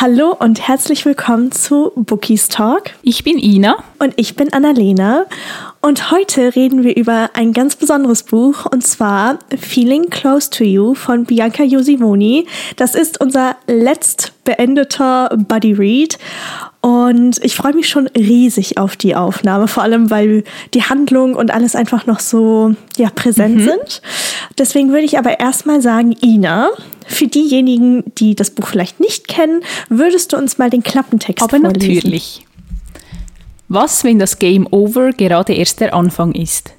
Hallo und herzlich willkommen zu Bookies Talk. Ich bin Ina. Und ich bin Annalena. Und heute reden wir über ein ganz besonderes Buch und zwar Feeling Close to You von Bianca Josimoni. Das ist unser letzt beendeter Buddy Read. Und ich freue mich schon riesig auf die Aufnahme, vor allem weil die Handlung und alles einfach noch so ja, präsent mhm. sind. Deswegen würde ich aber erstmal sagen, Ina, für diejenigen, die das Buch vielleicht nicht kennen, würdest du uns mal den Klappentext aber vorlesen? Aber natürlich. Was, wenn das Game Over gerade erst der Anfang ist?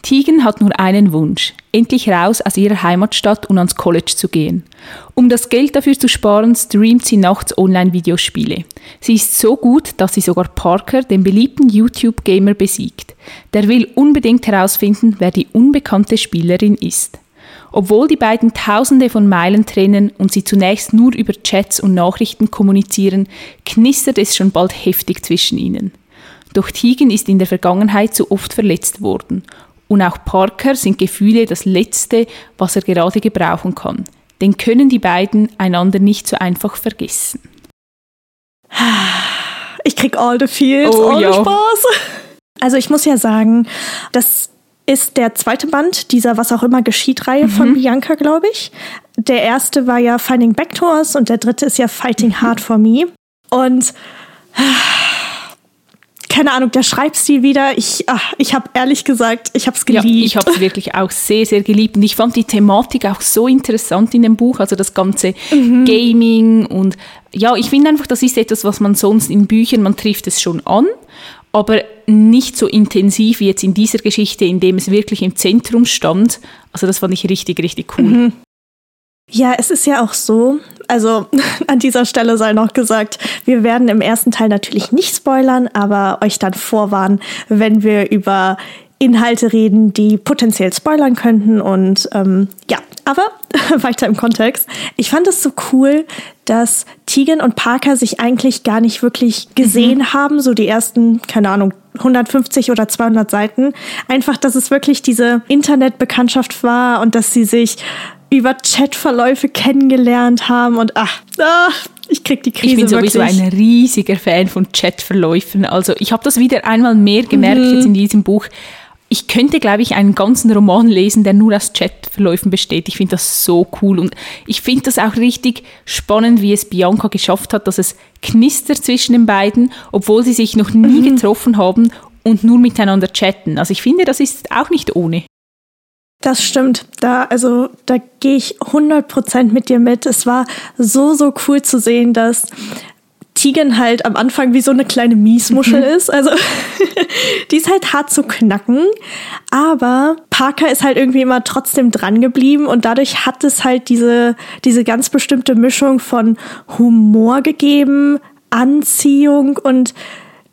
Tegan hat nur einen Wunsch, endlich raus aus ihrer Heimatstadt und ans College zu gehen. Um das Geld dafür zu sparen, streamt sie nachts Online-Videospiele. Sie ist so gut, dass sie sogar Parker, den beliebten YouTube-Gamer, besiegt. Der will unbedingt herausfinden, wer die unbekannte Spielerin ist. Obwohl die beiden Tausende von Meilen trennen und sie zunächst nur über Chats und Nachrichten kommunizieren, knistert es schon bald heftig zwischen ihnen. Doch Tegan ist in der Vergangenheit zu oft verletzt worden und auch Parker sind Gefühle das Letzte, was er gerade gebrauchen kann. Denn können die beiden einander nicht so einfach vergessen. Ich krieg all the feels, oh, all ja. the Spaß. Also ich muss ja sagen, das ist der zweite Band dieser Was auch immer geschieht-Reihe mhm. von Bianca, glaube ich. Der erste war ja Finding Back to Us und der dritte ist ja Fighting Hard for Me. Und keine Ahnung, der Schreibstil wieder. Ich, ach, ich habe ehrlich gesagt, ich habe es geliebt. Ja, ich habe es wirklich auch sehr, sehr geliebt. Und ich fand die Thematik auch so interessant in dem Buch. Also das ganze mhm. Gaming und ja, ich finde einfach, das ist etwas, was man sonst in Büchern, man trifft es schon an, aber nicht so intensiv wie jetzt in dieser Geschichte, in dem es wirklich im Zentrum stand. Also das fand ich richtig, richtig cool. Mhm. Ja, es ist ja auch so, also an dieser Stelle sei noch gesagt, wir werden im ersten Teil natürlich nicht spoilern, aber euch dann vorwarnen, wenn wir über Inhalte reden, die potenziell spoilern könnten. Und ähm, ja, aber weiter im Kontext. Ich fand es so cool, dass Tegan und Parker sich eigentlich gar nicht wirklich gesehen mhm. haben, so die ersten, keine Ahnung, 150 oder 200 Seiten. Einfach, dass es wirklich diese Internetbekanntschaft war und dass sie sich über Chatverläufe kennengelernt haben und ach, ach ich krieg die Krise Ich bin sowieso wirklich. ein riesiger Fan von Chatverläufen. Also ich habe das wieder einmal mehr gemerkt mhm. jetzt in diesem Buch. Ich könnte, glaube ich, einen ganzen Roman lesen, der nur aus Chatverläufen besteht. Ich finde das so cool und ich finde das auch richtig spannend, wie es Bianca geschafft hat, dass es knistert zwischen den beiden, obwohl sie sich noch nie mhm. getroffen haben und nur miteinander chatten. Also ich finde, das ist auch nicht ohne. Das stimmt. Da, also, da gehe ich 100% mit dir mit. Es war so, so cool zu sehen, dass Tegan halt am Anfang wie so eine kleine Miesmuschel mhm. ist. Also, die ist halt hart zu knacken. Aber Parker ist halt irgendwie immer trotzdem dran geblieben und dadurch hat es halt diese, diese ganz bestimmte Mischung von Humor gegeben, Anziehung und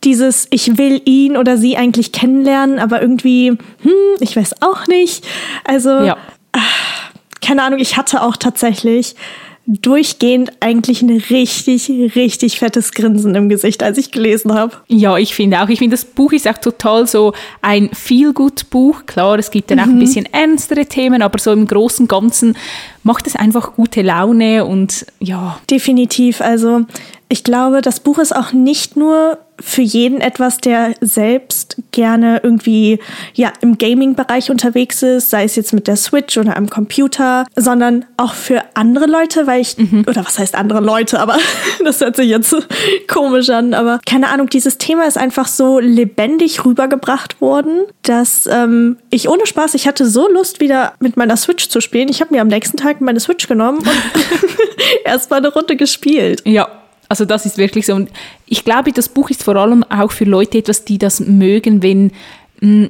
dieses, ich will ihn oder sie eigentlich kennenlernen, aber irgendwie, hm, ich weiß auch nicht. Also, ja. ach, keine Ahnung, ich hatte auch tatsächlich durchgehend eigentlich ein richtig, richtig fettes Grinsen im Gesicht, als ich gelesen habe. Ja, ich finde auch. Ich finde, das Buch ist auch total so ein Feel-Good-Buch. Klar, es gibt dann mhm. auch ein mhm. bisschen ernstere Themen, aber so im Großen und Ganzen macht es einfach gute Laune und ja. Definitiv. Also ich glaube, das Buch ist auch nicht nur für jeden etwas, der selbst gerne irgendwie ja im Gaming-Bereich unterwegs ist, sei es jetzt mit der Switch oder am Computer, sondern auch für andere Leute, weil ich mhm. oder was heißt andere Leute, aber das hört sich jetzt komisch an, aber keine Ahnung, dieses Thema ist einfach so lebendig rübergebracht worden, dass ähm, ich ohne Spaß, ich hatte so Lust wieder mit meiner Switch zu spielen. Ich habe mir am nächsten Tag meine Switch genommen und erstmal eine Runde gespielt. Ja, also das ist wirklich so. Und ich glaube, das Buch ist vor allem auch für Leute etwas, die das mögen, wenn mh, mm,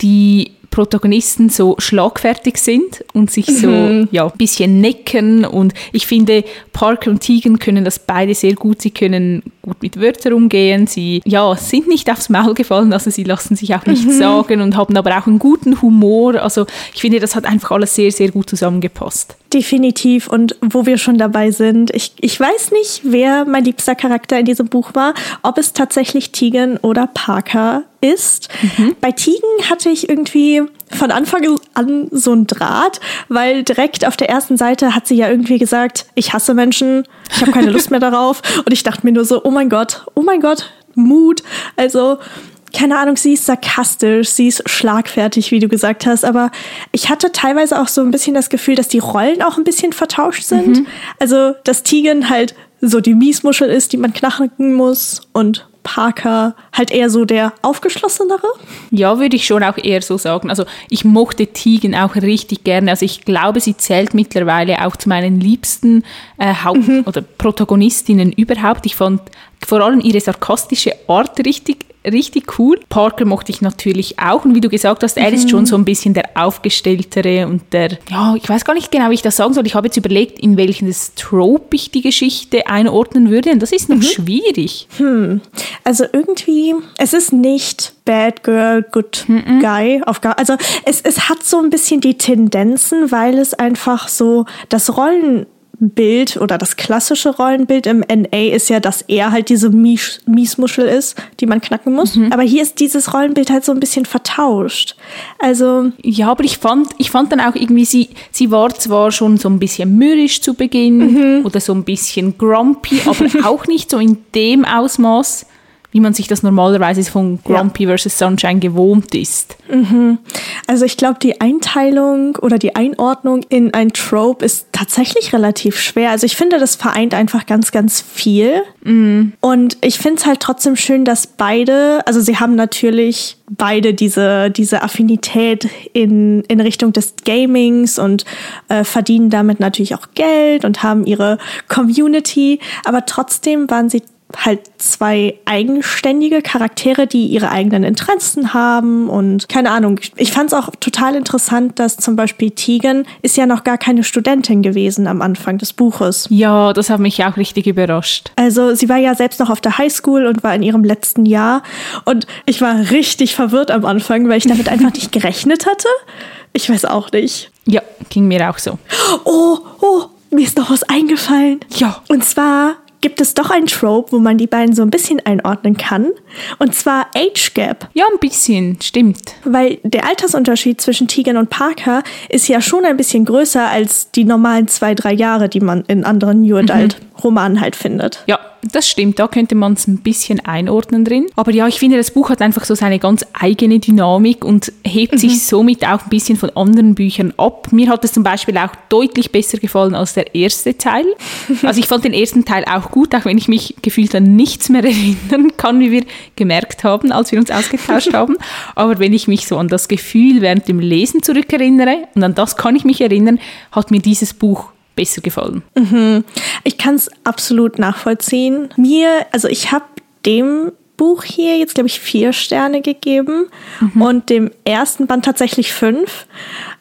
die Protagonisten so schlagfertig sind und sich so mhm. ja, ein bisschen necken. Und ich finde, Parker und Tegan können das beide sehr gut. Sie können gut mit Wörtern umgehen. Sie ja, sind nicht aufs Maul gefallen, also sie lassen sich auch nichts mhm. sagen und haben aber auch einen guten Humor. Also ich finde, das hat einfach alles sehr, sehr gut zusammengepasst. Definitiv. Und wo wir schon dabei sind, ich, ich weiß nicht, wer mein liebster Charakter in diesem Buch war, ob es tatsächlich Tegan oder Parker ist. Mhm. Bei Tegan hatte ich irgendwie von Anfang an so ein Draht, weil direkt auf der ersten Seite hat sie ja irgendwie gesagt, ich hasse Menschen, ich habe keine Lust mehr darauf. Und ich dachte mir nur so, oh mein Gott, oh mein Gott, Mut. Also keine Ahnung, sie ist sarkastisch, sie ist schlagfertig, wie du gesagt hast, aber ich hatte teilweise auch so ein bisschen das Gefühl, dass die Rollen auch ein bisschen vertauscht sind. Mhm. Also, dass Tegan halt so die Miesmuschel ist, die man knacken muss und Parker halt eher so der aufgeschlossenere? Ja, würde ich schon auch eher so sagen. Also ich mochte Tegan auch richtig gerne. Also ich glaube, sie zählt mittlerweile auch zu meinen liebsten äh, Haupt- mhm. oder Protagonistinnen überhaupt. Ich fand vor allem ihre sarkastische Art richtig richtig cool. Parker mochte ich natürlich auch. Und wie du gesagt hast, er mhm. ist schon so ein bisschen der Aufgestelltere und der, ja, ich weiß gar nicht genau, wie ich das sagen soll. Ich habe jetzt überlegt, in welches Trope ich die Geschichte einordnen würde. Und das ist noch mhm. schwierig. Hm. Also irgendwie, es ist nicht Bad Girl, Good mhm. Guy. Also es, es hat so ein bisschen die Tendenzen, weil es einfach so das Rollen Bild oder das klassische Rollenbild im NA ist ja, dass er halt diese Mies Miesmuschel ist, die man knacken muss. Mhm. Aber hier ist dieses Rollenbild halt so ein bisschen vertauscht. Also. Ja, aber ich fand, ich fand dann auch irgendwie, sie, sie war zwar schon so ein bisschen mürrisch zu Beginn mhm. oder so ein bisschen grumpy, aber auch nicht so in dem Ausmaß, wie man sich das normalerweise von Grumpy ja. vs. Sunshine gewohnt ist. Mhm. Also ich glaube, die Einteilung oder die Einordnung in ein Trope ist tatsächlich relativ schwer. Also ich finde, das vereint einfach ganz, ganz viel. Mhm. Und ich finde es halt trotzdem schön, dass beide, also sie haben natürlich beide diese, diese Affinität in, in Richtung des Gamings und äh, verdienen damit natürlich auch Geld und haben ihre Community, aber trotzdem waren sie halt zwei eigenständige Charaktere, die ihre eigenen Interessen haben und keine Ahnung. Ich fand es auch total interessant, dass zum Beispiel Tegan ist ja noch gar keine Studentin gewesen am Anfang des Buches. Ja, das hat mich auch richtig überrascht. Also sie war ja selbst noch auf der Highschool und war in ihrem letzten Jahr und ich war richtig verwirrt am Anfang, weil ich damit einfach nicht gerechnet hatte. Ich weiß auch nicht. Ja, ging mir auch so. Oh, oh, mir ist noch was eingefallen. Ja. Und zwar gibt es doch ein Trope, wo man die beiden so ein bisschen einordnen kann. Und zwar Age Gap. Ja, ein bisschen, stimmt. Weil der Altersunterschied zwischen Tegan und Parker ist ja schon ein bisschen größer als die normalen zwei, drei Jahre, die man in anderen New Adult mhm. Romanen halt findet. Ja, das stimmt, da könnte man es ein bisschen einordnen drin. Aber ja, ich finde, das Buch hat einfach so seine ganz eigene Dynamik und hebt mhm. sich somit auch ein bisschen von anderen Büchern ab. Mir hat es zum Beispiel auch deutlich besser gefallen als der erste Teil. Also ich fand den ersten Teil auch gut, auch wenn ich mich gefühlt an nichts mehr erinnern kann, wie wir gemerkt haben, als wir uns ausgetauscht haben. Aber wenn ich mich so an das Gefühl während dem Lesen zurückerinnere, und an das kann ich mich erinnern, hat mir dieses Buch besser gefallen. Mhm. Ich kann es absolut nachvollziehen. Mir, also ich habe dem Buch hier jetzt, glaube ich, vier Sterne gegeben mhm. und dem ersten Band tatsächlich fünf.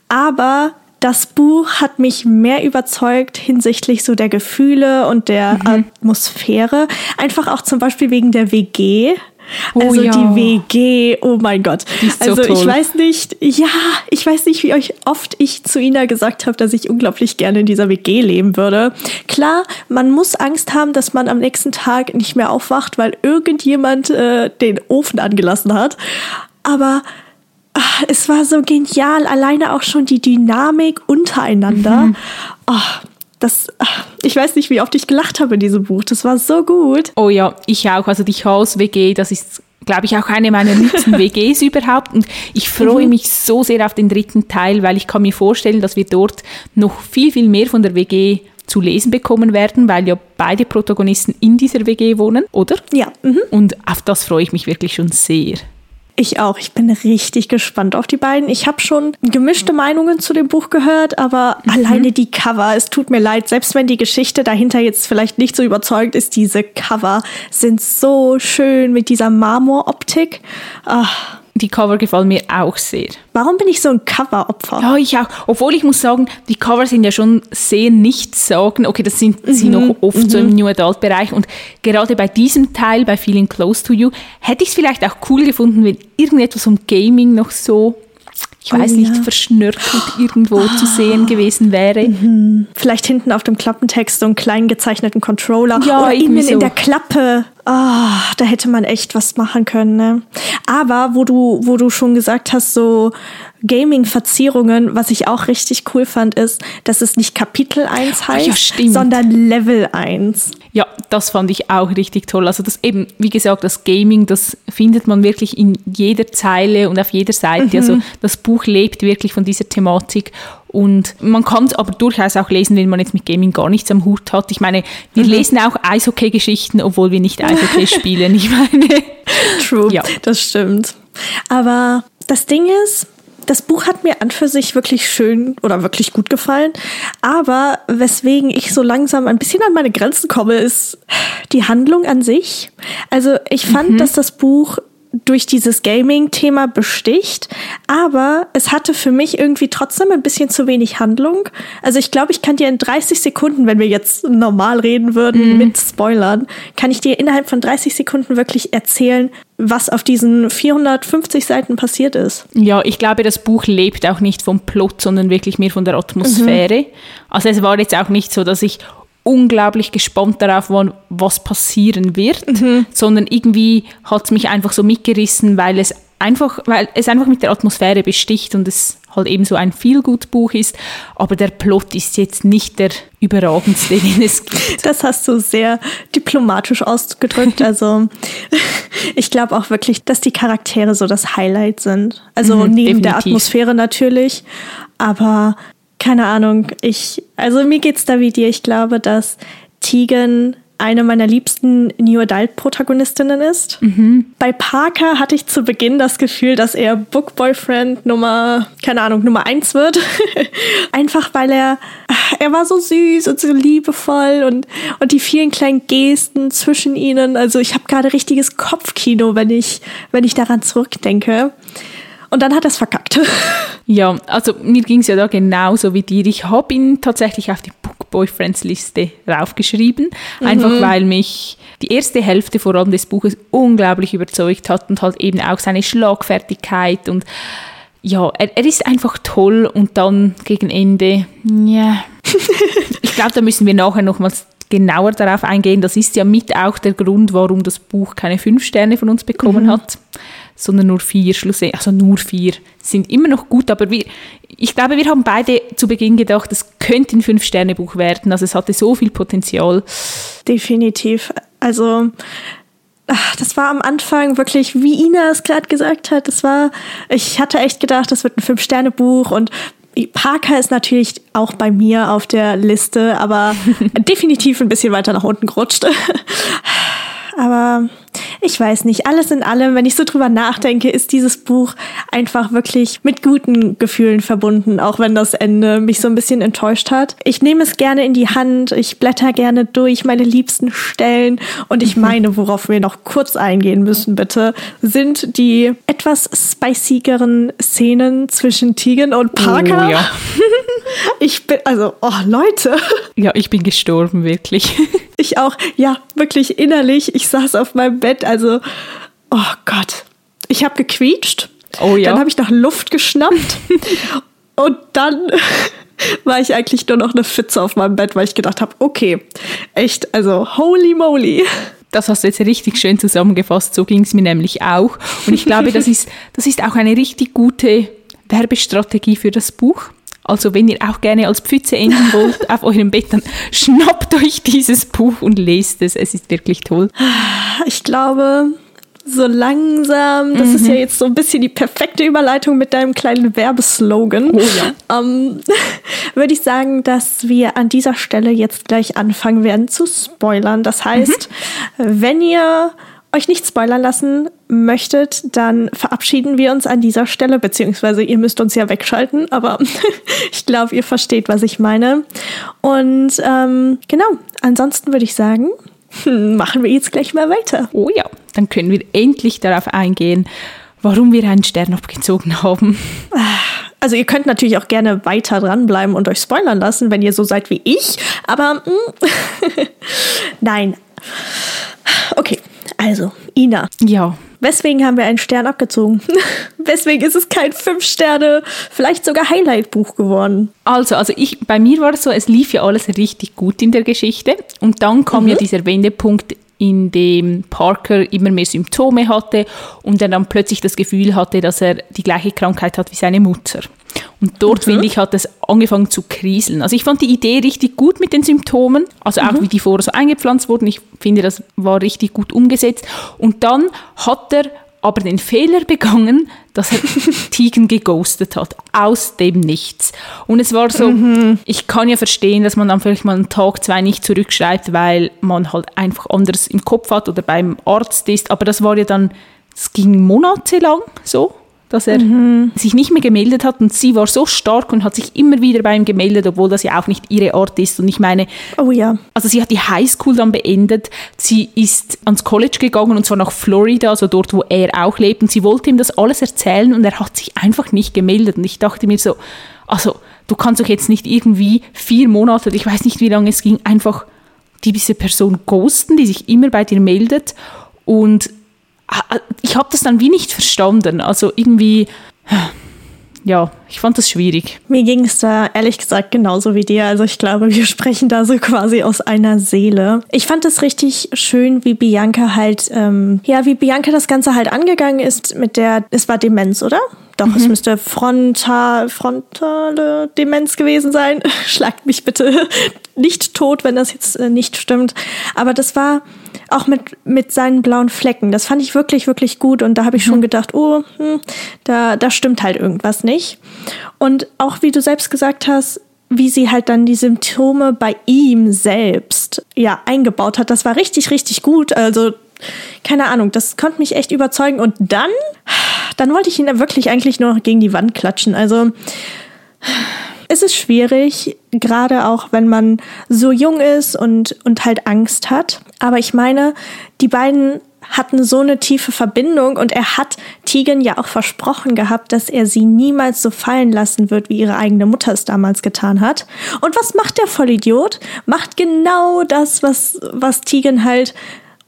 Aber das Buch hat mich mehr überzeugt hinsichtlich so der Gefühle und der mhm. Atmosphäre. Einfach auch zum Beispiel wegen der WG. Oh, also ja. die WG, oh mein Gott. So also ich weiß nicht, ja, ich weiß nicht, wie euch oft ich zu Ina gesagt habe, dass ich unglaublich gerne in dieser WG leben würde. Klar, man muss Angst haben, dass man am nächsten Tag nicht mehr aufwacht, weil irgendjemand äh, den Ofen angelassen hat. Aber ach, es war so genial, alleine auch schon die Dynamik untereinander. Mhm. Oh, das, ich weiß nicht, wie oft ich gelacht habe in diesem Buch. Das war so gut. Oh ja, ich auch. Also die Chaos-WG, das ist, glaube ich, auch eine meiner liebsten WGs überhaupt. Und ich freue mhm. mich so sehr auf den dritten Teil, weil ich kann mir vorstellen, dass wir dort noch viel, viel mehr von der WG zu lesen bekommen werden, weil ja beide Protagonisten in dieser WG wohnen, oder? Ja. Mhm. Und auf das freue ich mich wirklich schon sehr. Ich auch. Ich bin richtig gespannt auf die beiden. Ich habe schon gemischte Meinungen zu dem Buch gehört, aber mhm. alleine die Cover, es tut mir leid, selbst wenn die Geschichte dahinter jetzt vielleicht nicht so überzeugt ist, diese Cover sind so schön mit dieser Marmoroptik. Ach. Die Cover gefallen mir auch sehr. Warum bin ich so ein Cover-Opfer? Ja, ich auch. Obwohl ich muss sagen, die Cover sind ja schon sehr nichtssagend. Okay, das sind mhm. sie noch oft mhm. so im mhm. New Adult-Bereich. Und gerade bei diesem Teil, bei Feeling Close to You, hätte ich es vielleicht auch cool gefunden, wenn irgendetwas um Gaming noch so ich weiß oh, nicht, ja. verschnörkelt irgendwo ah. zu sehen gewesen wäre. Mhm. Vielleicht hinten auf dem Klappentext so einen kleinen gezeichneten Controller ja, oder innen so. in der Klappe. Oh, da hätte man echt was machen können, ne? Aber wo du, wo du schon gesagt hast, so Gaming-Verzierungen, was ich auch richtig cool fand, ist, dass es nicht Kapitel 1 heißt, ja, sondern Level 1. Ja, das fand ich auch richtig toll. Also das eben, wie gesagt, das Gaming, das findet man wirklich in jeder Zeile und auf jeder Seite. Mhm. Also das Buch lebt wirklich von dieser Thematik und man kann es aber durchaus auch lesen, wenn man jetzt mit Gaming gar nichts am Hut hat. Ich meine, wir mhm. lesen auch Eishockey-Geschichten, obwohl wir nicht Eishockey spielen. Ich meine. True, ja. das stimmt. Aber das Ding ist, das Buch hat mir an für sich wirklich schön oder wirklich gut gefallen. Aber weswegen ich so langsam ein bisschen an meine Grenzen komme, ist die Handlung an sich. Also ich fand, mhm. dass das Buch durch dieses Gaming-Thema besticht, aber es hatte für mich irgendwie trotzdem ein bisschen zu wenig Handlung. Also ich glaube, ich kann dir in 30 Sekunden, wenn wir jetzt normal reden würden, mm. mit Spoilern, kann ich dir innerhalb von 30 Sekunden wirklich erzählen, was auf diesen 450 Seiten passiert ist. Ja, ich glaube, das Buch lebt auch nicht vom Plot, sondern wirklich mehr von der Atmosphäre. Mhm. Also es war jetzt auch nicht so, dass ich unglaublich gespannt darauf war, was passieren wird, mhm. sondern irgendwie hat es mich einfach so mitgerissen, weil es einfach, weil es einfach mit der Atmosphäre besticht und es halt eben so ein Feelgood-Buch ist, aber der Plot ist jetzt nicht der überragendste, den es gibt. Das hast du sehr diplomatisch ausgedrückt. Also ich glaube auch wirklich, dass die Charaktere so das Highlight sind. Also mhm, neben definitiv. der Atmosphäre natürlich, aber keine Ahnung, ich, also mir geht's da wie dir. Ich glaube, dass Tegan eine meiner liebsten New Adult Protagonistinnen ist. Mhm. Bei Parker hatte ich zu Beginn das Gefühl, dass er Book Boyfriend Nummer, keine Ahnung, Nummer eins wird. Einfach weil er, er war so süß und so liebevoll und, und die vielen kleinen Gesten zwischen ihnen. Also ich habe gerade richtiges Kopfkino, wenn ich, wenn ich daran zurückdenke. Und dann hat er es verkackt. Ja, also mir ging es ja da genauso wie dir. Ich habe ihn tatsächlich auf die Book Boyfriends Liste raufgeschrieben, mhm. einfach weil mich die erste Hälfte vor allem des Buches unglaublich überzeugt hat und halt eben auch seine Schlagfertigkeit und ja, er, er ist einfach toll und dann gegen Ende, ja. ich glaube, da müssen wir nachher nochmals genauer darauf eingehen. Das ist ja mit auch der Grund, warum das Buch keine fünf Sterne von uns bekommen mhm. hat sondern nur vier schlussendlich. Also nur vier sind immer noch gut, aber wir, ich glaube, wir haben beide zu Beginn gedacht, es könnte ein Fünf-Sterne-Buch werden. Also es hatte so viel Potenzial. Definitiv. Also das war am Anfang wirklich, wie Ina es gerade gesagt hat, das war, ich hatte echt gedacht, das wird ein Fünf-Sterne-Buch und Parker ist natürlich auch bei mir auf der Liste, aber definitiv ein bisschen weiter nach unten gerutscht. aber ich weiß nicht, alles in allem, wenn ich so drüber nachdenke, ist dieses Buch einfach wirklich mit guten Gefühlen verbunden, auch wenn das Ende mich so ein bisschen enttäuscht hat. Ich nehme es gerne in die Hand, ich blätter gerne durch meine liebsten Stellen und ich mhm. meine, worauf wir noch kurz eingehen müssen, bitte, sind die etwas spicigeren Szenen zwischen Tegan und Parker. Oh, ja. Ich bin, also, oh Leute. Ja, ich bin gestorben, wirklich. Ich auch, ja, wirklich innerlich. Ich saß auf meinem Bett, also, oh Gott. Ich habe gequietscht. Oh ja. Dann habe ich nach Luft geschnappt. und dann war ich eigentlich nur noch eine Pfütze auf meinem Bett, weil ich gedacht habe, okay, echt, also holy moly. Das hast du jetzt richtig schön zusammengefasst. So ging es mir nämlich auch. Und ich glaube, das ist, das ist auch eine richtig gute Werbestrategie für das Buch. Also wenn ihr auch gerne als Pfütze enden wollt auf eurem Bett, dann schnappt euch dieses Buch und lest es. Es ist wirklich toll. Ich glaube, so langsam, das mhm. ist ja jetzt so ein bisschen die perfekte Überleitung mit deinem kleinen Werbeslogan. Oh ja. Ähm, Würde ich sagen, dass wir an dieser Stelle jetzt gleich anfangen werden zu spoilern. Das heißt, mhm. wenn ihr euch nicht spoilern lassen möchtet, dann verabschieden wir uns an dieser Stelle, beziehungsweise ihr müsst uns ja wegschalten, aber ich glaube, ihr versteht, was ich meine. Und ähm, genau, ansonsten würde ich sagen, machen wir jetzt gleich mal weiter. Oh ja, dann können wir endlich darauf eingehen, warum wir einen Stern abgezogen haben. Also ihr könnt natürlich auch gerne weiter dranbleiben und euch spoilern lassen, wenn ihr so seid wie ich, aber mm, nein. Okay, also, Ina. Ja. Weswegen haben wir einen Stern abgezogen? Weswegen ist es kein fünf Sterne, vielleicht sogar Highlight-Buch geworden? Also, also ich, bei mir war es so, es lief ja alles richtig gut in der Geschichte und dann kam mhm. ja dieser Wendepunkt in dem Parker immer mehr Symptome hatte und er dann plötzlich das Gefühl hatte, dass er die gleiche Krankheit hat wie seine Mutter. Und dort, mhm. finde ich, hat es angefangen zu kriseln. Also ich fand die Idee richtig gut mit den Symptomen, also auch mhm. wie die vorher so eingepflanzt wurden. Ich finde, das war richtig gut umgesetzt. Und dann hat er aber den Fehler begangen, dass er Tigen geghostet hat, aus dem Nichts. Und es war so, mhm. ich kann ja verstehen, dass man dann vielleicht mal einen Tag, zwei nicht zurückschreibt, weil man halt einfach anders im Kopf hat oder beim Arzt ist, aber das war ja dann, es ging monatelang so dass er mhm. sich nicht mehr gemeldet hat und sie war so stark und hat sich immer wieder bei ihm gemeldet, obwohl das ja auch nicht ihre Art ist. Und ich meine, oh ja. Also sie hat die Highschool dann beendet, sie ist ans College gegangen und zwar nach Florida, also dort, wo er auch lebt und sie wollte ihm das alles erzählen und er hat sich einfach nicht gemeldet und ich dachte mir so, also du kannst doch jetzt nicht irgendwie vier Monate, ich weiß nicht wie lange es ging, einfach diese Person ghosten, die sich immer bei dir meldet und ich habe das dann wie nicht verstanden. Also irgendwie, ja, ich fand das schwierig. Mir ging es da ehrlich gesagt genauso wie dir. Also ich glaube, wir sprechen da so quasi aus einer Seele. Ich fand es richtig schön, wie Bianca halt, ähm, ja, wie Bianca das Ganze halt angegangen ist mit der, es war Demenz, oder? Doch, mhm. es müsste frontal, frontale Demenz gewesen sein. Schlagt mich bitte nicht tot, wenn das jetzt äh, nicht stimmt. Aber das war auch mit, mit seinen blauen Flecken. Das fand ich wirklich, wirklich gut. Und da habe ich schon mhm. gedacht, oh, hm, da, da stimmt halt irgendwas nicht. Und auch wie du selbst gesagt hast, wie sie halt dann die Symptome bei ihm selbst ja eingebaut hat, das war richtig, richtig gut. Also keine Ahnung, das konnte mich echt überzeugen. Und dann, dann wollte ich ihn wirklich eigentlich nur noch gegen die Wand klatschen. Also es ist schwierig, gerade auch wenn man so jung ist und, und halt Angst hat. Aber ich meine, die beiden hatten so eine tiefe Verbindung und er hat Tegan ja auch versprochen gehabt, dass er sie niemals so fallen lassen wird, wie ihre eigene Mutter es damals getan hat. Und was macht der Vollidiot? Macht genau das, was, was Tegan halt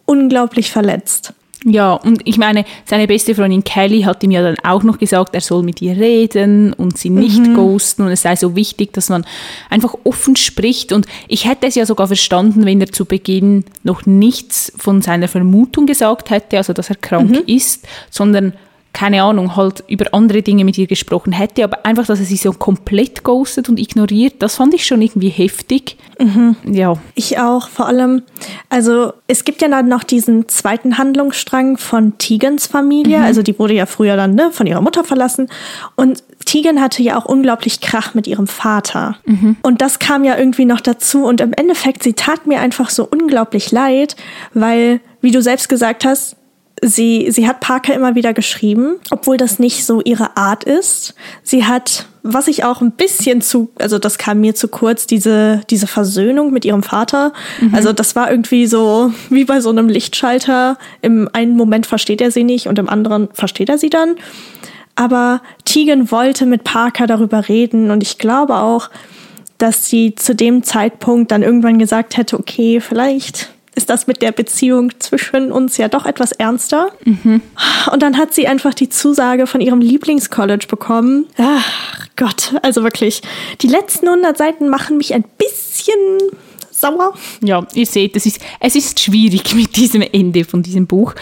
unglaublich verletzt. Ja, und ich meine, seine beste Freundin Kelly hat ihm ja dann auch noch gesagt, er soll mit ihr reden und sie nicht mhm. ghosten und es sei so wichtig, dass man einfach offen spricht. Und ich hätte es ja sogar verstanden, wenn er zu Beginn noch nichts von seiner Vermutung gesagt hätte, also dass er krank mhm. ist, sondern keine Ahnung, halt über andere Dinge mit ihr gesprochen hätte, aber einfach, dass er sie so komplett ghostet und ignoriert, das fand ich schon irgendwie heftig. Mhm. Ja. Ich auch, vor allem, also es gibt ja dann noch diesen zweiten Handlungsstrang von Tigans Familie, mhm. also die wurde ja früher dann ne, von ihrer Mutter verlassen und Tegan hatte ja auch unglaublich Krach mit ihrem Vater. Mhm. Und das kam ja irgendwie noch dazu und im Endeffekt, sie tat mir einfach so unglaublich leid, weil, wie du selbst gesagt hast, sie, sie hat Parker immer wieder geschrieben, obwohl das nicht so ihre Art ist. Sie hat, was ich auch ein bisschen zu, also das kam mir zu kurz, diese, diese Versöhnung mit ihrem Vater. Mhm. Also das war irgendwie so wie bei so einem Lichtschalter. Im einen Moment versteht er sie nicht und im anderen versteht er sie dann. Aber Tegan wollte mit Parker darüber reden und ich glaube auch, dass sie zu dem Zeitpunkt dann irgendwann gesagt hätte, okay, vielleicht ist das mit der Beziehung zwischen uns ja doch etwas ernster. Mhm. Und dann hat sie einfach die Zusage von ihrem Lieblingscollege bekommen. Ach Gott, also wirklich, die letzten 100 Seiten machen mich ein bisschen sauer. Ja, ihr seht, es ist, es ist schwierig mit diesem Ende von diesem Buch.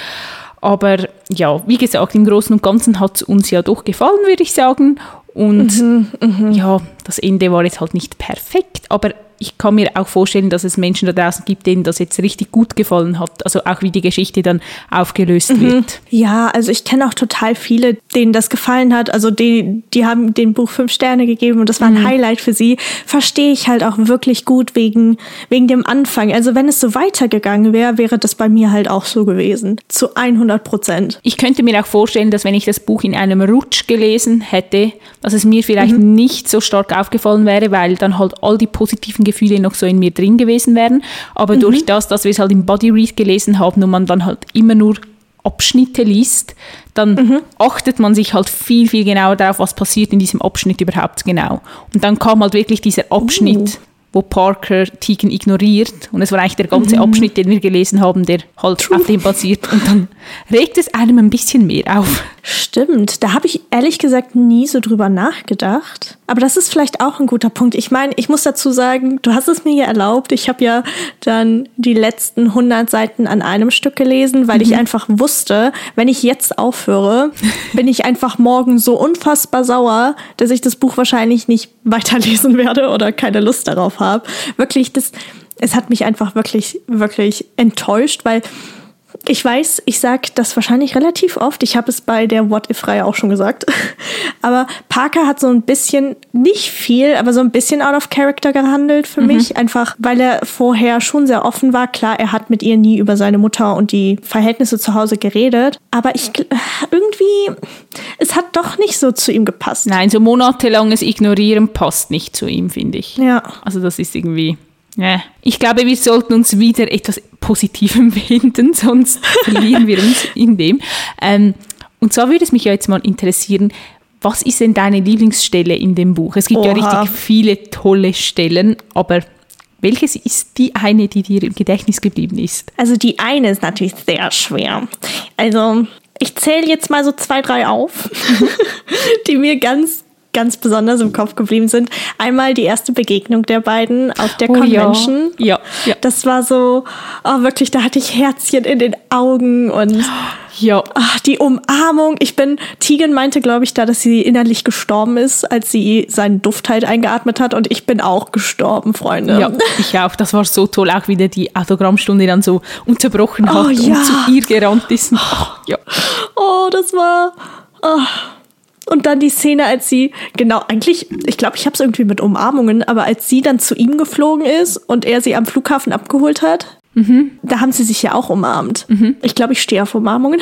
Aber ja, wie gesagt, im Großen und Ganzen hat es uns ja doch gefallen, würde ich sagen. Und mhm, mh. ja, das Ende war jetzt halt nicht perfekt, aber ich kann mir auch vorstellen, dass es Menschen da draußen gibt, denen das jetzt richtig gut gefallen hat. Also auch wie die Geschichte dann aufgelöst mhm. wird. Ja, also ich kenne auch total viele, denen das gefallen hat. Also die, die haben dem Buch fünf Sterne gegeben und das war ein mhm. Highlight für sie. Verstehe ich halt auch wirklich gut wegen, wegen dem Anfang. Also wenn es so weitergegangen wäre, wäre das bei mir halt auch so gewesen. Zu 100 Prozent. Ich könnte mir auch vorstellen, dass wenn ich das Buch in einem Rutsch gelesen hätte, dass es mir vielleicht mhm. nicht so stark aufgefallen wäre, weil dann halt all die positiven Gefühle noch so in mir drin gewesen wären. Aber mhm. durch das, dass wir es halt im Bodyread gelesen haben und man dann halt immer nur Abschnitte liest, dann mhm. achtet man sich halt viel, viel genauer darauf, was passiert in diesem Abschnitt überhaupt genau. Und dann kam halt wirklich dieser Abschnitt, uh. wo Parker Tegan ignoriert. Und es war eigentlich der ganze mhm. Abschnitt, den wir gelesen haben, der halt True. auf dem basiert. Und dann regt es einem ein bisschen mehr auf. Stimmt, da habe ich ehrlich gesagt nie so drüber nachgedacht. Aber das ist vielleicht auch ein guter Punkt. Ich meine, ich muss dazu sagen, du hast es mir ja erlaubt. Ich habe ja dann die letzten 100 Seiten an einem Stück gelesen, weil mhm. ich einfach wusste, wenn ich jetzt aufhöre, bin ich einfach morgen so unfassbar sauer, dass ich das Buch wahrscheinlich nicht weiterlesen werde oder keine Lust darauf habe. Wirklich, das, es hat mich einfach wirklich, wirklich enttäuscht, weil ich weiß, ich sage das wahrscheinlich relativ oft. Ich habe es bei der What If-Reihe auch schon gesagt. Aber Parker hat so ein bisschen, nicht viel, aber so ein bisschen out of character gehandelt für mhm. mich. Einfach, weil er vorher schon sehr offen war. Klar, er hat mit ihr nie über seine Mutter und die Verhältnisse zu Hause geredet. Aber ich irgendwie, es hat doch nicht so zu ihm gepasst. Nein, so monatelanges Ignorieren passt nicht zu ihm, finde ich. Ja. Also das ist irgendwie. Ja. Ich glaube, wir sollten uns wieder etwas Positivem wenden, sonst verlieren wir uns in dem. Ähm, und zwar würde es mich ja jetzt mal interessieren, was ist denn deine Lieblingsstelle in dem Buch? Es gibt Oha. ja richtig viele tolle Stellen, aber welches ist die eine, die dir im Gedächtnis geblieben ist? Also die eine ist natürlich sehr schwer. Also ich zähle jetzt mal so zwei, drei auf, die mir ganz ganz besonders im Kopf geblieben sind. Einmal die erste Begegnung der beiden auf der oh, Convention. Ja. ja. Das war so, oh, wirklich, da hatte ich Herzchen in den Augen und ja. Ach, die Umarmung. Ich bin, Tegan meinte, glaube ich, da, dass sie innerlich gestorben ist, als sie seinen Duft halt eingeatmet hat. Und ich bin auch gestorben, Freunde. Ja, ich auch. Das war so toll. Auch wieder die Autogrammstunde dann so unterbrochen oh, hat ja. und zu ihr gerannt ist. Oh, ja. oh das war. Oh. Und dann die Szene, als sie, genau, eigentlich, ich glaube, ich habe es irgendwie mit Umarmungen, aber als sie dann zu ihm geflogen ist und er sie am Flughafen abgeholt hat, mhm. da haben sie sich ja auch umarmt. Mhm. Ich glaube, ich stehe auf Umarmungen.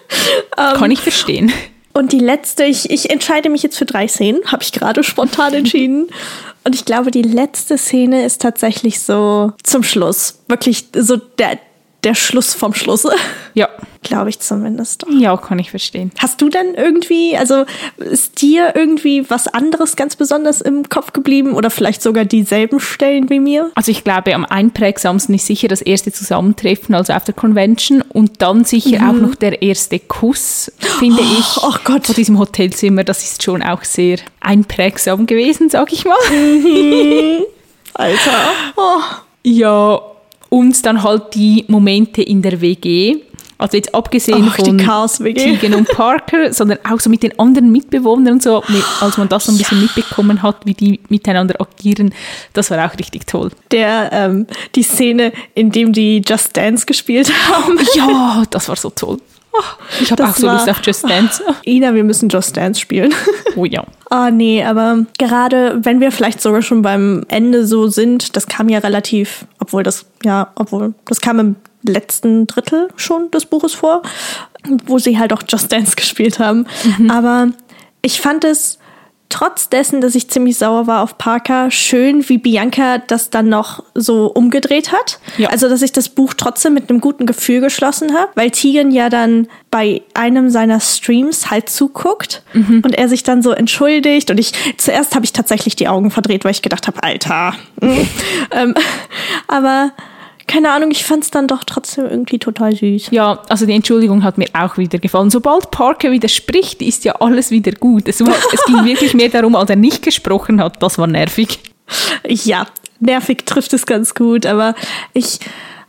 Kann ich verstehen. Und die letzte, ich, ich entscheide mich jetzt für drei Szenen, habe ich gerade spontan entschieden. Und ich glaube, die letzte Szene ist tatsächlich so zum Schluss. Wirklich so der, der Schluss vom Schluss. Ja. Glaube ich zumindest. Ja, kann ich verstehen. Hast du denn irgendwie, also ist dir irgendwie was anderes ganz besonders im Kopf geblieben oder vielleicht sogar dieselben Stellen wie mir? Also ich glaube, am einprägsamsten ist sicher das erste Zusammentreffen, also auf der Convention und dann sicher mhm. auch noch der erste Kuss, finde oh, ich. Oh Gott. Vor diesem Hotelzimmer, das ist schon auch sehr einprägsam gewesen, sag ich mal. Mhm. Alter. Oh. Ja, und dann halt die Momente in der WG. Also jetzt abgesehen Ach, von Tegan und Parker, sondern auch so mit den anderen Mitbewohnern und so, als man das so ein bisschen ja. mitbekommen hat, wie die miteinander agieren, das war auch richtig toll. Der, ähm, die Szene, in dem die Just Dance gespielt haben. Ja, das war so toll. Ich habe auch so Lust auf Just Dance. Ina, wir müssen Just Dance spielen. Oh ja. Ah, nee, aber gerade wenn wir vielleicht sogar schon beim Ende so sind, das kam ja relativ, obwohl das, ja, obwohl, das kam im letzten Drittel schon des Buches vor, wo sie halt auch Just Dance gespielt haben. Mhm. Aber ich fand es trotz dessen, dass ich ziemlich sauer war auf Parker, schön, wie Bianca das dann noch so umgedreht hat. Ja. Also, dass ich das Buch trotzdem mit einem guten Gefühl geschlossen habe, weil Tegan ja dann bei einem seiner Streams halt zuguckt mhm. und er sich dann so entschuldigt und ich zuerst habe ich tatsächlich die Augen verdreht, weil ich gedacht habe, Alter. ähm, aber keine Ahnung, ich fand es dann doch trotzdem irgendwie total süß. Ja, also die Entschuldigung hat mir auch wieder gefallen. Sobald Parker wieder spricht, ist ja alles wieder gut. Es, war, es ging wirklich mehr darum, als er nicht gesprochen hat. Das war nervig. Ja, nervig trifft es ganz gut, aber ich,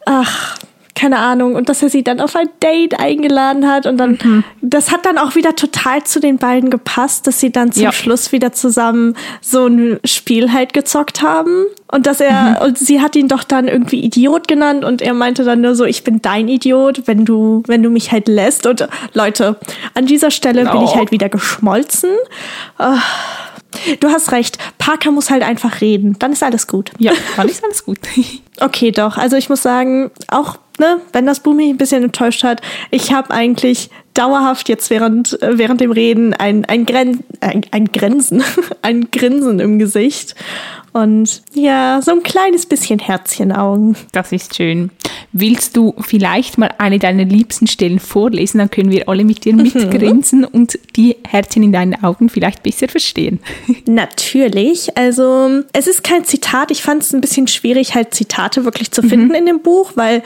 ach, keine Ahnung, und dass er sie dann auf ein Date eingeladen hat und dann, mhm. das hat dann auch wieder total zu den beiden gepasst, dass sie dann zum ja. Schluss wieder zusammen so ein Spiel halt gezockt haben und dass er, mhm. und sie hat ihn doch dann irgendwie Idiot genannt und er meinte dann nur so, ich bin dein Idiot, wenn du, wenn du mich halt lässt und Leute, an dieser Stelle oh. bin ich halt wieder geschmolzen. Oh. Du hast recht. Parker muss halt einfach reden. Dann ist alles gut. Ja, dann ist alles gut. okay, doch. Also ich muss sagen, auch ne, wenn das Buch mich ein bisschen enttäuscht hat, ich habe eigentlich dauerhaft jetzt während, während dem Reden ein, ein, Gren ein, ein Grinsen, ein Grinsen im Gesicht. Und ja, so ein kleines bisschen Herzchenaugen. Das ist schön. Willst du vielleicht mal eine deiner liebsten Stellen vorlesen? Dann können wir alle mit dir mhm. mitgrinsen mhm. und die Herzchen in deinen Augen vielleicht besser verstehen. Natürlich. Also, es ist kein Zitat. Ich fand es ein bisschen schwierig, halt Zitate wirklich zu finden mhm. in dem Buch, weil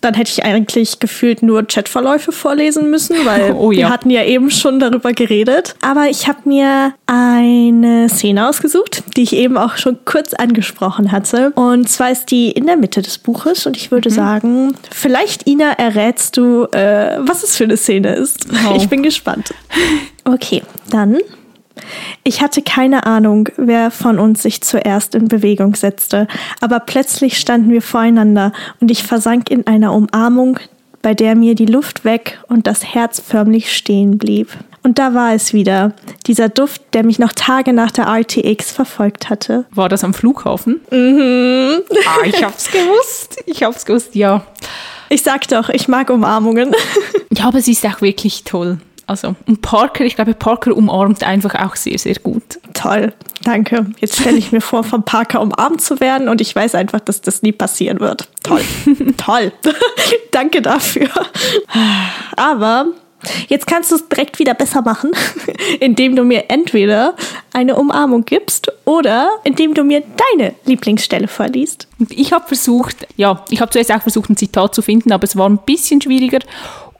dann hätte ich eigentlich gefühlt nur Chatverläufe vorlesen müssen weil Oh ja. wir hatten ja eben schon darüber geredet. Aber ich habe mir eine Szene ausgesucht, die ich eben auch schon kurz angesprochen hatte. Und zwar ist die in der Mitte des Buches. Und ich würde sagen, vielleicht, Ina, errätst du, äh, was es für eine Szene ist. Oh. Ich bin gespannt. Okay, dann ich hatte keine Ahnung, wer von uns sich zuerst in Bewegung setzte, aber plötzlich standen wir voreinander und ich versank in einer Umarmung, bei der mir die Luft weg und das Herz förmlich stehen blieb. Und da war es wieder, dieser Duft, der mich noch Tage nach der RTX verfolgt hatte. War das am Flughafen? Mhm. Ah, ich hab's gewusst. Ich hab's gewusst, ja. Ich sag doch, ich mag Umarmungen. Ja, aber sie ist auch wirklich toll. Also, und Parker, ich glaube, Parker umarmt einfach auch sehr, sehr gut. Toll, danke. Jetzt stelle ich mir vor, vom Parker umarmt zu werden und ich weiß einfach, dass das nie passieren wird. Toll, toll. danke dafür. Aber jetzt kannst du es direkt wieder besser machen, indem du mir entweder eine Umarmung gibst oder indem du mir deine Lieblingsstelle vorliest. Ich habe versucht, ja, ich habe zuerst auch versucht, ein Zitat zu finden, aber es war ein bisschen schwieriger.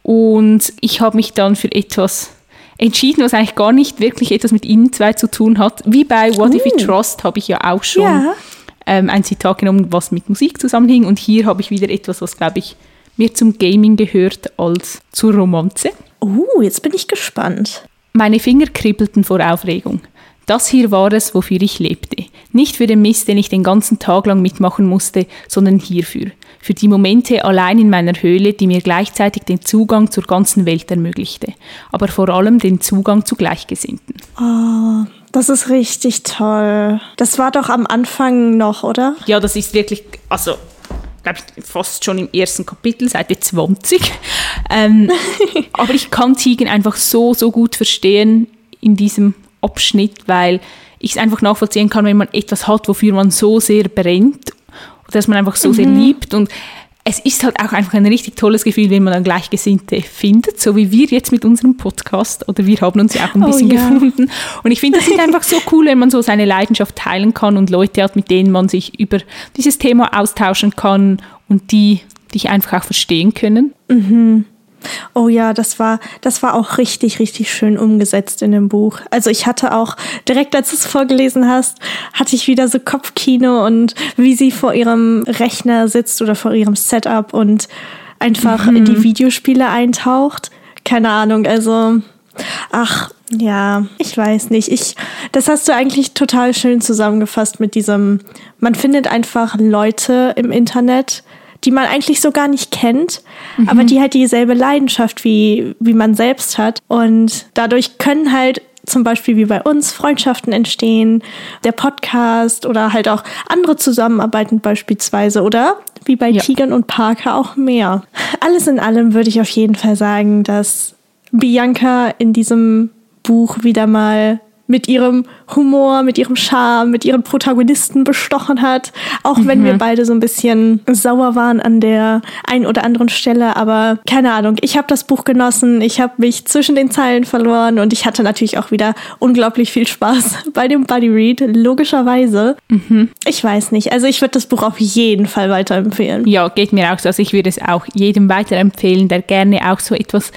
Und ich habe mich dann für etwas entschieden, was eigentlich gar nicht wirklich etwas mit Ihnen zwei zu tun hat. Wie bei What If We Trust habe ich ja auch schon Ja. ähm, ein Zitat genommen, was mit Musik zusammenhing. Und hier habe ich wieder etwas, was, glaube ich, mehr zum Gaming gehört als zur Romanze. Uh, jetzt bin ich gespannt. Meine Finger kribbelten vor Aufregung. Das hier war es, wofür ich lebte. Nicht für den Mist, den ich den ganzen Tag lang mitmachen musste, sondern hierfür. Für die Momente allein in meiner Höhle, die mir gleichzeitig den Zugang zur ganzen Welt ermöglichte. Aber vor allem den Zugang zu Gleichgesinnten. Oh, das ist richtig toll. Das war doch am Anfang noch, oder? Ja, das ist wirklich, also, glaube ich, fast schon im ersten Kapitel, Seite 20. Ähm, aber ich kann Tigen einfach so, so gut verstehen in diesem Abschnitt, weil ich es einfach nachvollziehen kann, wenn man etwas hat, wofür man so sehr brennt, dass man einfach so sehr liebt und es ist halt auch einfach ein richtig tolles Gefühl, wenn man dann Gleichgesinnte findet, so wie wir jetzt mit unserem Podcast oder wir haben uns ja auch ein Oh bisschen ja. gefunden. Und ich finde, das ist einfach so cool, wenn man so seine Leidenschaft teilen kann und Leute hat, mit denen man sich über dieses Thema austauschen kann und die dich einfach auch verstehen können. Oh ja, das war, das war auch richtig, richtig schön umgesetzt in dem Buch. Also ich hatte auch, direkt als du es vorgelesen hast, hatte ich wieder so Kopfkino und wie sie vor ihrem Rechner sitzt oder vor ihrem Setup und einfach in die Videospiele eintaucht. Keine Ahnung, also, ach, ja, ich weiß nicht. Ich, das hast du eigentlich total schön zusammengefasst mit diesem, man findet einfach Leute im Internet, die man eigentlich so gar nicht kennt, aber die halt dieselbe Leidenschaft wie, wie man selbst hat. Und dadurch können halt zum Beispiel wie bei uns Freundschaften entstehen, der Podcast oder halt auch andere Zusammenarbeiten beispielsweise oder wie bei Ja. Tigern und Parker auch mehr. Alles in allem würde ich auf jeden Fall sagen, dass Bianca in diesem Buch wieder mal mit ihrem Humor, mit ihrem Charme, mit ihren Protagonisten bestochen hat. Auch wenn wir beide so ein bisschen sauer waren an der ein oder anderen Stelle. Aber keine Ahnung, ich habe das Buch genossen. Ich habe mich zwischen den Zeilen verloren und ich hatte natürlich auch wieder unglaublich viel Spaß bei dem Buddy Read, logischerweise. Ich weiß nicht. Also ich würde das Buch auf jeden Fall weiterempfehlen. Ja, geht mir auch so. Also ich würde es auch jedem weiterempfehlen, der gerne auch so etwas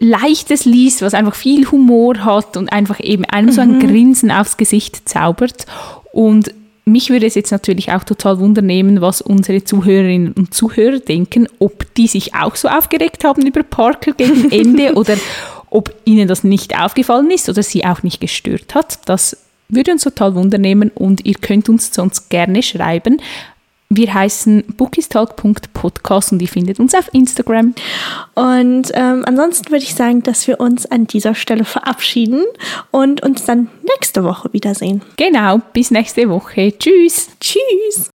Leichtes liest, was einfach viel Humor hat und einfach eben einem so ein Grinsen aufs Gesicht zaubert. Und mich würde es jetzt natürlich auch total wundernehmen, was unsere Zuhörerinnen und Zuhörer denken, ob die sich auch so aufgeregt haben über Parker gegen Ende oder ob ihnen das nicht aufgefallen ist oder sie auch nicht gestört hat. Das würde uns total wundernehmen und ihr könnt uns sonst gerne schreiben. Wir heißen bookistalk.podcast und ihr findet uns auf Instagram. Und ähm, ansonsten würde ich sagen, dass wir uns an dieser Stelle verabschieden und uns dann nächste Woche wiedersehen. Genau, bis nächste Woche. Tschüss. Tschüss!